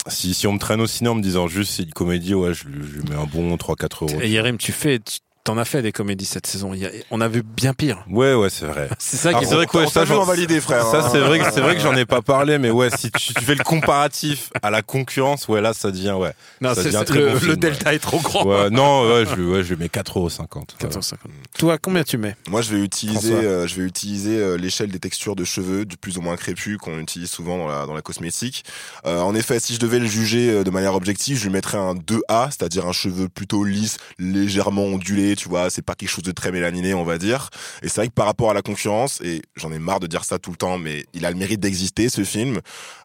si, si on me traîne au ciné en me disant juste c'est une comédie, ouais, je lui, mets un bon 3-4 euros. Et Yérim, tu fais, T'en as fait des comédies cette saison. Il y a- on a vu bien pire. Ouais, ouais, c'est vrai. C'est ça qui est c'est vrai que ouais, ça, en validé, frère. Ça, c'est hein. vrai, que- c'est vrai que j'en ai pas parlé, mais ouais, si tu, tu fais le comparatif à la concurrence, ouais, là, ça devient, ouais. Non, ça c'est- devient très le, bon le film, delta ouais. est trop grand. Ouais, non, ouais, je, ouais, je lui mets 4,50€. 450. Toi, combien tu mets? Moi, je vais utiliser, euh, je vais utiliser euh, l'échelle des textures de cheveux, du plus ou moins crépus qu'on utilise souvent dans la, dans la cosmétique. Euh, en effet, si je devais le juger euh, de manière objective, je lui mettrais un 2A, c'est-à-dire un cheveu plutôt lisse, légèrement ondulé, tu vois. C'est pas quelque chose de très mélaniné, on va dire. Et c'est vrai que par rapport à la concurrence, et j'en ai marre de dire ça tout le temps, mais il a le mérite d'exister, ce film.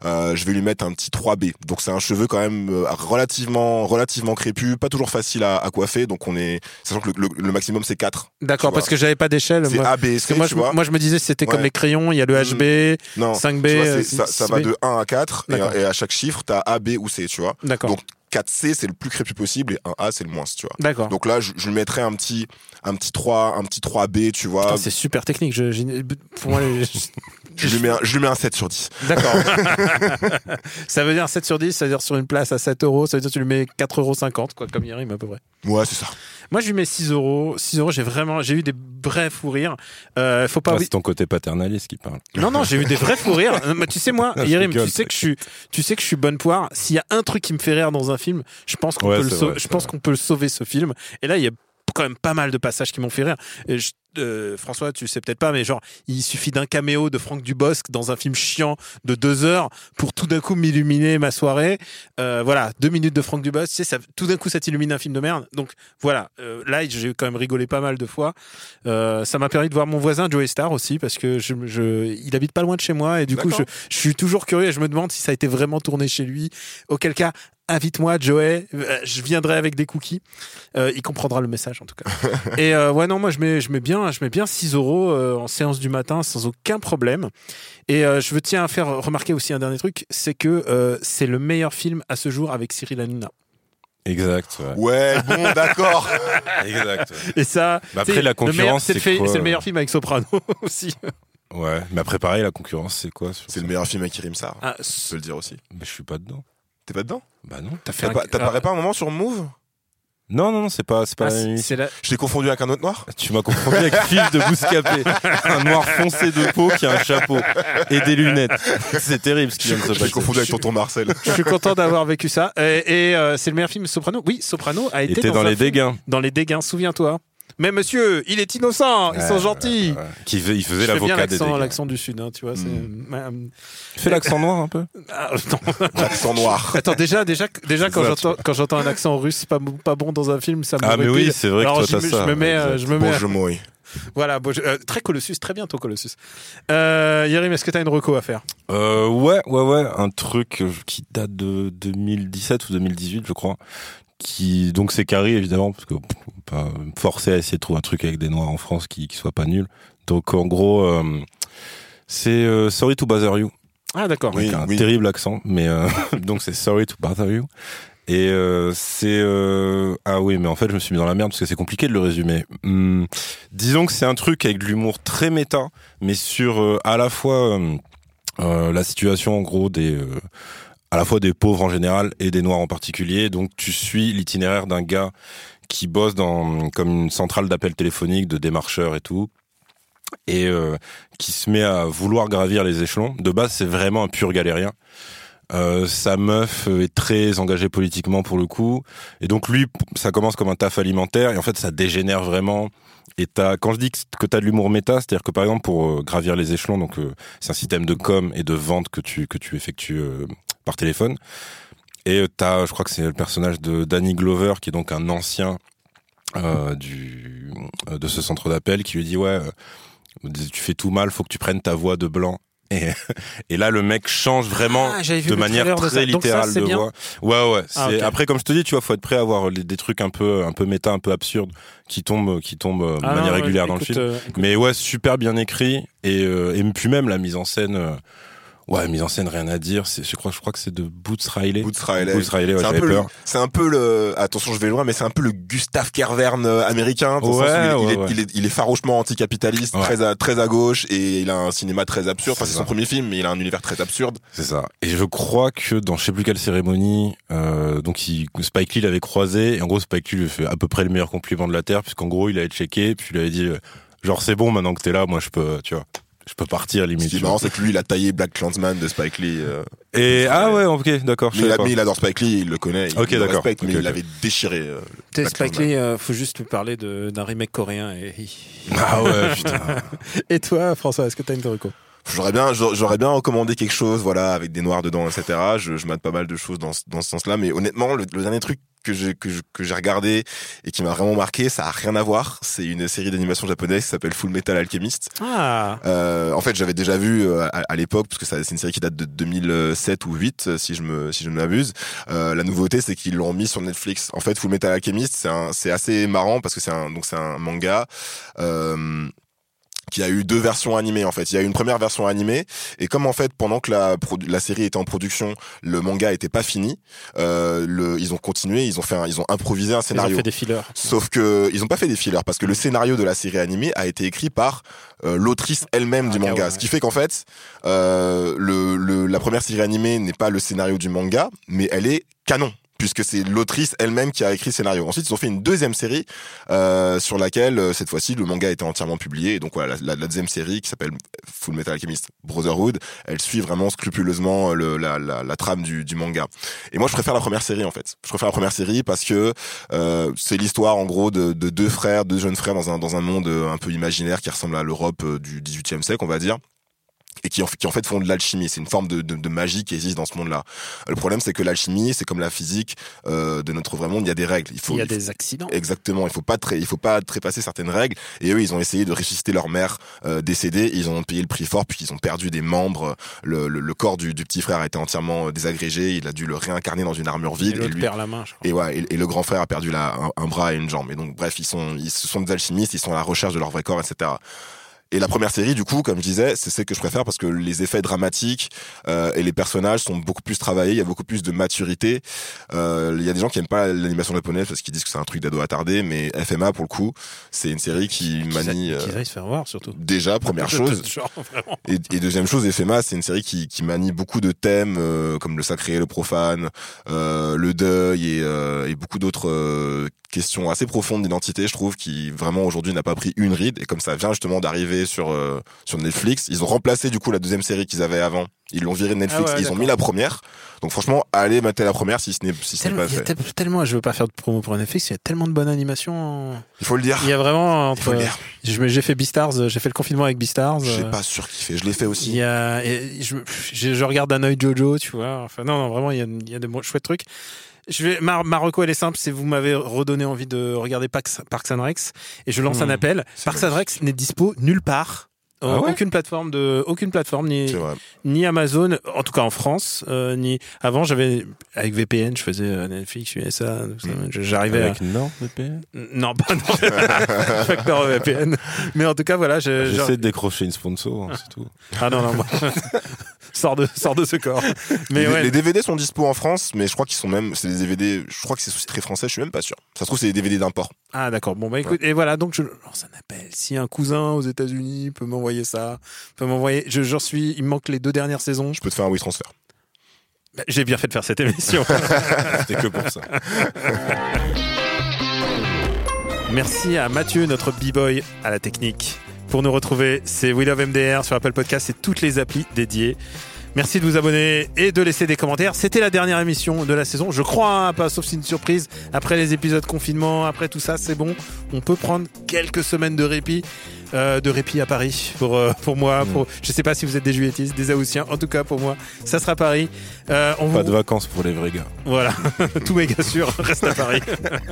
Euh, je vais lui mettre un petit 3B. Donc c'est un cheveu quand même euh, relativement, relativement crépus, pas toujours facile à, à coiffer. Donc on est, sachant que le, le- le maximum c'est 4. D'accord, parce que j'avais pas d'échelle. C'est. A, B, C, moi, tu je, vois. moi, je me disais c'était comme les crayons, il y a le HB, Non, 5B. tu vois, ça, va 6B. de 1 à 4 et, à chaque chiffre, tu as A, B ou C, tu vois. D'accord. Donc 4C, c'est le plus crépus possible et 1A, c'est le moins, tu vois. D'accord. Donc là, je, je lui mettrais un petit, un petit 3, un petit 3B, tu vois. Putain, c'est super technique. Je, pour moi, je, lui mets un, je lui mets un 7 sur 10. D'accord. ça veut dire 7 sur 10, ça veut dire sur une place à 7 euros, ça veut dire que tu lui mets 4,50 euros, quoi, comme Yerim à peu près. Ouais, c'est ça. Moi, je lui mets 6 euros. 6 euros, j'ai vraiment, j'ai eu des vrais fous rires. Euh, faut pas Ah, c'est ton côté paternaliste qui parle. Non, non, j'ai eu des vrais fous rires. Mais tu sais, moi, Yerim, tu sais que je suis, tu sais que je suis bonne poire. S'il y a un truc qui me fait rire dans un film, je pense qu'on Ouais, peut, le c'est sau- vrai, je pense qu'on peut le sauver ce film. Et là, il y a quand même pas mal de passages qui m'ont fait rire. Et je- euh, François, tu sais peut-être pas, mais genre, il suffit d'un caméo de Franck Dubosc dans un film chiant de deux heures pour tout d'un coup m'illuminer ma soirée. Euh, voilà, deux minutes de Franck Dubosc, tu sais, ça, tout d'un coup, ça t'illumine un film de merde. Donc voilà, euh, là, j'ai quand même rigolé pas mal de fois. Ça m'a permis de voir mon voisin Joey Star aussi parce que je, je- il habite pas loin de chez moi et du coup, je, je suis toujours curieux et je me demande si ça a été vraiment tourné chez lui. Auquel cas, invite-moi, Joey. Euh, Je viendrai avec des cookies. Euh, il comprendra le message en tout cas. et euh, ouais, non, moi je mets, je mets bien, je mets bien 6 euros euh, en séance du matin sans aucun problème. Et euh, je veux tiens à faire remarquer aussi un dernier truc, c'est que euh, c'est le meilleur film à ce jour avec Cyril Hanouna. Exact. Ouais. Ouais, bon, d'accord. exact. ouais. Et ça, Bah après, la concurrence, c'est le, le meilleur film avec Soprano aussi. Ouais. Mais après, pareil, la concurrence, c'est quoi C'est le meilleur film avec Kirim Sar. Ah, Je peux le dire aussi. Mais je suis pas dedans. T'es pas dedans? Bah non. T'as fait T'as un- pas- T'apparais pas un moment sur Move? Non, non, non, c'est pas, c'est pas Ah, la- Je t'ai confondu avec un autre noir? Tu m'as confondu avec Philippe de Bouscapé, un noir foncé de peau qui a un chapeau et des lunettes. C'est terrible ce qui vient de se Je t'ai passer. confondu avec tonton Marcel. Je suis content d'avoir vécu ça. Et, et, euh, c'est le meilleur film Soprano. Oui, Soprano a été était dans un les film- dégâts. Dans les dégâts, souviens-toi. Mais monsieur, il est innocent, ils sont gentils. Qui il faisait l'avocat des l'accent, dégâts. l'accent du sud, hein, tu vois. c'est- Mm. euh, Fais l'accent noir un peu. ah. L'accent noir. Attends, déjà, déjà, déjà quand j'entends quand j'entends un accent russe pas, bon- pas bon dans un film, ça me Ah, mais oui, c'est vrai que Alors, toi, je, t'as me- ça, je me mets, euh, je me mets. Bon, je mouille. Voilà, bon, je- euh, très Colossus, très bientôt Colossus. Euh, Yerim, est-ce que t'as une reco à faire? Euh, ouais, ouais, ouais, un truc euh, qui date de 2017 ou 2018, je crois. Qui donc c'est Carrie évidemment parce que pff, pas me forcer à essayer de trouver un truc avec des noirs en France qui qui soit pas nul. Donc en gros, euh, c'est euh, Sorry to Bother You Ah, d'accord. Oui, avec un oui. terrible accent, mais euh, donc c'est Sorry to Bother You. Et euh, c'est euh, ah oui, mais en fait je me suis mis dans la merde parce que c'est compliqué de le résumer. Hum, disons que c'est un truc avec de l'humour très méta, mais sur euh, à la fois euh, euh, la situation en gros des euh, à la fois des pauvres en général et des noirs en particulier. Donc tu suis l'itinéraire d'un gars qui bosse dans comme une centrale d'appel téléphonique, de démarcheurs et tout, et euh, qui se met à vouloir gravir les échelons. De base, c'est vraiment un pur galérien. Euh, sa meuf est très engagée politiquement pour le coup, et donc lui, ça commence comme un taf alimentaire, et en fait, ça dégénère vraiment. Et t'as, quand je dis que, que t'as de l'humour méta, c'est-à-dire que par exemple pour euh, gravir les échelons, donc euh, c'est un système de com et de vente que tu que tu effectues euh, par téléphone. Et euh, t'as, je crois que c'est le personnage de Danny Glover, qui est donc un ancien euh, du euh, de ce centre d'appel, qui lui dit ouais, euh, tu fais tout mal, faut que tu prennes ta voix de blanc. Et, et là, le mec change vraiment Ah, de manière de très ça. Littérale de voix. Ouais, ouais. Ah. Après, comme je te dis, tu vois, faut être prêt à avoir des trucs un peu, un peu méta, un peu absurdes qui tombent, qui tombent de Ah, manière non, régulière ouais, dans le film. Mais ouais, super bien écrit et, et puis même la mise en scène. Ouais, mise en scène, rien à dire. C'est, je crois, je crois que c'est de Boots Riley. Boots Riley. Boots Riley, ouais, c'est un j'avais peu le, peur. c'est un peu le, attention, je vais loin, mais c'est un peu le Gustave Kervern euh, américain. dans le Ouais, sens où il, est- ouais, il est, ouais. il est, il est farouchement anticapitaliste, très à, très à gauche, et il a un cinéma très absurde. Enfin, C'est son premier film, mais il a un univers très absurde. C'est ça. Et je crois que dans je sais plus quelle cérémonie, euh, donc il, Spike Lee l'avait croisé, et en gros Spike Lee lui fait à peu près le meilleur compliment de la Terre, puisqu'en gros il avait checké, puis il lui avait dit, euh, genre c'est bon maintenant que t'es là, moi je peux, tu vois, je peux partir Ce limite. qui est marrant, c'est que lui, il a taillé Black Clansman de Spike Lee. euh, Et ah ouais, ok, d'accord. mais, mais il adore Spike Lee, il le connaît, il Ok, le d'accord. respecte, mais il l'avait déchiré. euh, Tu sais, Black Spike. Lee, euh, faut juste lui parler de- d'un remake coréen. Et... Ah ouais, putain. et toi, François, est-ce que t'as une reco? J'aurais bien, j'aurais bien recommandé quelque chose, voilà, avec des noirs dedans, etc. Je, je mate pas mal de choses dans, ce- dans ce sens-là, mais honnêtement, le, le dernier truc que j'ai que que j'ai regardé et qui m'a vraiment marqué, ça a rien à voir. C'est une série d'animation japonaise qui s'appelle Full Metal Alchemist. Ah Euh, en fait, j'avais déjà vu euh, à, à l'époque, parce que c'est une série qui date de 2007 ou 8, euh, si je me si je ne m'abuse. Euh, la nouveauté, c'est qu'ils l'ont mis sur Netflix. En fait, Full Metal Alchemist, c'est assez marrant parce que c'est un donc c'est un manga. Euh, qui a eu deux versions animées en fait. Il y a eu une première version animée et comme en fait pendant que la série était en production, le manga était pas fini, euh, le, ils ont continué, ils ont fait, un- ils ont improvisé un Ils ont scénario. fait des fillers. Sauf que ils ont pas fait des fillers parce que le scénario de la série animée a été écrit par euh, l'autrice elle-même du ok, manga, ouais, ce qui fait qu'en fait euh, le, le la première série animée n'est pas le scénario du manga, mais elle est canon puisque c'est l'autrice elle-même qui a écrit le scénario. Ensuite, ils ont fait une deuxième série euh, sur laquelle euh, cette fois-ci le manga été entièrement publié. Et donc voilà, la, la- deuxième série qui s'appelle Full Metal Alchemist Brotherhood, elle suit vraiment scrupuleusement le, la, la, trame du, du manga. Et moi, je préfère la première série en fait. Je préfère la première série parce que euh, c'est l'histoire en gros de, de deux frères, deux jeunes frères dans un dans un monde euh, un peu imaginaire qui ressemble à l'Europe euh, du 18e siècle, on va dire et qui en, qui en fait font de l'alchimie. C'est une forme de, de, de magie qui existe dans ce monde-là. Le problème, c'est que l'alchimie, c'est comme la physique euh, de notre vrai monde. Il y a des règles. Il faut, Il y a il faut- des accidents. Exactement. Il faut pas très, il faut pas trépasser certaines règles. Et eux, ils ont essayé de ressusciter leur mère euh, décédée. Ils ont payé le prix fort puisqu'ils ont perdu des membres. Le, le, le corps du, du petit frère a été entièrement euh, désagrégé. Il a dû le réincarner dans une armure Et vide. l'autre lui- perd la main, je crois. et ouais, et, et le grand frère a perdu la, un, un bras et une jambe. Et donc, bref, ils sont, ils ce sont des alchimistes, ils sont à la recherche de leur vrai corps, etc. Et la première série, du coup, comme je disais, c'est celle que je préfère parce que les effets dramatiques euh, et les personnages sont beaucoup plus travaillés, il y a beaucoup plus de maturité. Euh, Il y a des gens qui aiment pas l'animation japonaise parce qu'ils disent que c'est un truc d'ado attardé, mais FMA, pour le coup, c'est une série qui manie... euh, Qu'ils aillent se faire voir, surtout. Déjà, première chose. Genre. Et, et deuxième chose, FMA, c'est une série qui, qui manie beaucoup de thèmes euh, comme le sacré le profane, euh, le deuil et, euh, et beaucoup d'autres questions assez profondes d'identité, je trouve, qui vraiment aujourd'hui n'a pas pris une ride. Et comme ça vient justement d'arriver sur euh, sur Netflix, ils ont remplacé du coup la deuxième série qu'ils avaient avant. Ils l'ont viré de Netflix, Ah ouais, et ils ont mis la première. Donc franchement, allez mater la première si ce n'est si Tellement, pas il y a fait. tel- tellement, je veux pas faire de promo pour Netflix, il y a tellement de bonnes animations. Il faut le dire. Il y a vraiment entre. faut le dire. J'ai fait Beastars, j'ai fait le confinement avec Beastars. J'ai euh, pas surkiffé, je l'ai fait aussi. Il y a, et je, je, je regarde d'un œil Jojo, tu vois. Enfin, non, non, vraiment, il y a, il y a mo- chouettes trucs. Je vais, ma, ma reco, elle est simple, c'est vous m'avez redonné envie de regarder Parks, Parks and Rex, et je lance un Mmh, appel. Parks and Rex n'est dispo nulle part. Ah ouais aucune plateforme de, aucune plateforme ni, ni Amazon, en tout cas en France, euh, ni avant j'avais avec VPN, je faisais euh, Netflix, USA, ça, je- j'arrivais à- Avec NordVPN non pas non, facteur VPN, mais en tout cas voilà, je- J'essaie de décrocher une sponsor, hein, c'est tout. ah non non, moi, sors de sors de ce corps. Mais les, ouais, les DVD sont dispo en France, mais je crois qu'ils sont même, c'est des DVD, je crois que c'est sous-titré français, je suis même pas sûr. Ça se trouve, c'est des DVD d'import. Ah d'accord. Bon bah écoute et voilà donc je lance un appel. Si un cousin aux États-Unis peut m'envoyer ça, peut m'envoyer. Je j'en suis. Il me manque les deux dernières saisons. Je peux te faire un oui transfert. Bah, J'ai bien fait de faire cette émission. C'était que pour ça. Merci à Mathieu, notre b-boy à la technique. Pour nous retrouver, c'est We Love MDR sur Apple Podcast et toutes les applis dédiées. Merci de vous abonner et de laisser des commentaires. C'était la dernière émission de la saison. Je crois, hein, pas sauf si une surprise. Après les épisodes confinement, après tout ça, c'est bon. On peut prendre quelques semaines de répit. Euh, de répit à Paris pour euh, pour moi pour je sais pas si vous êtes des juilletistes des Aoussiens en tout cas pour moi ça sera Paris Euh, on Pas vous- de vacances pour les vrais gars. voilà, tout méga sûr, reste à Paris.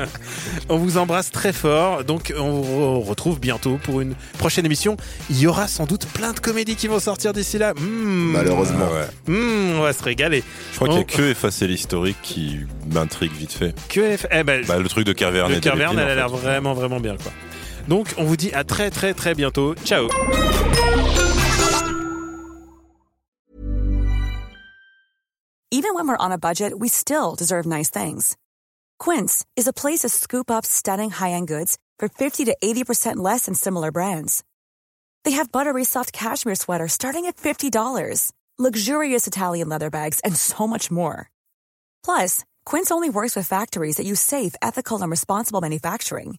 on vous embrasse très fort, donc on vous retrouve bientôt pour une prochaine émission. Il y aura sans doute plein de comédies qui vont sortir d'ici là. Mmh. Malheureusement. Ah ouais. Mmh, on va se régaler. Je crois qu'il y a que effacer l'historique qui m'intrigue vite fait. Que F- eh ben, Bah, le truc de et Carverne, Delépine, elle a l'air vraiment, vraiment bien, quoi. Donc, on vous dit à très, très, très bientôt. Ciao. Even when we're on a budget, we still deserve nice things. Quince is a place to scoop up stunning high-end goods for 50 to 80% less than similar brands. They have buttery soft cashmere sweaters starting at $50, luxurious Italian leather bags, and so much more. Plus, Quince only works with factories that use safe, ethical, and responsible manufacturing.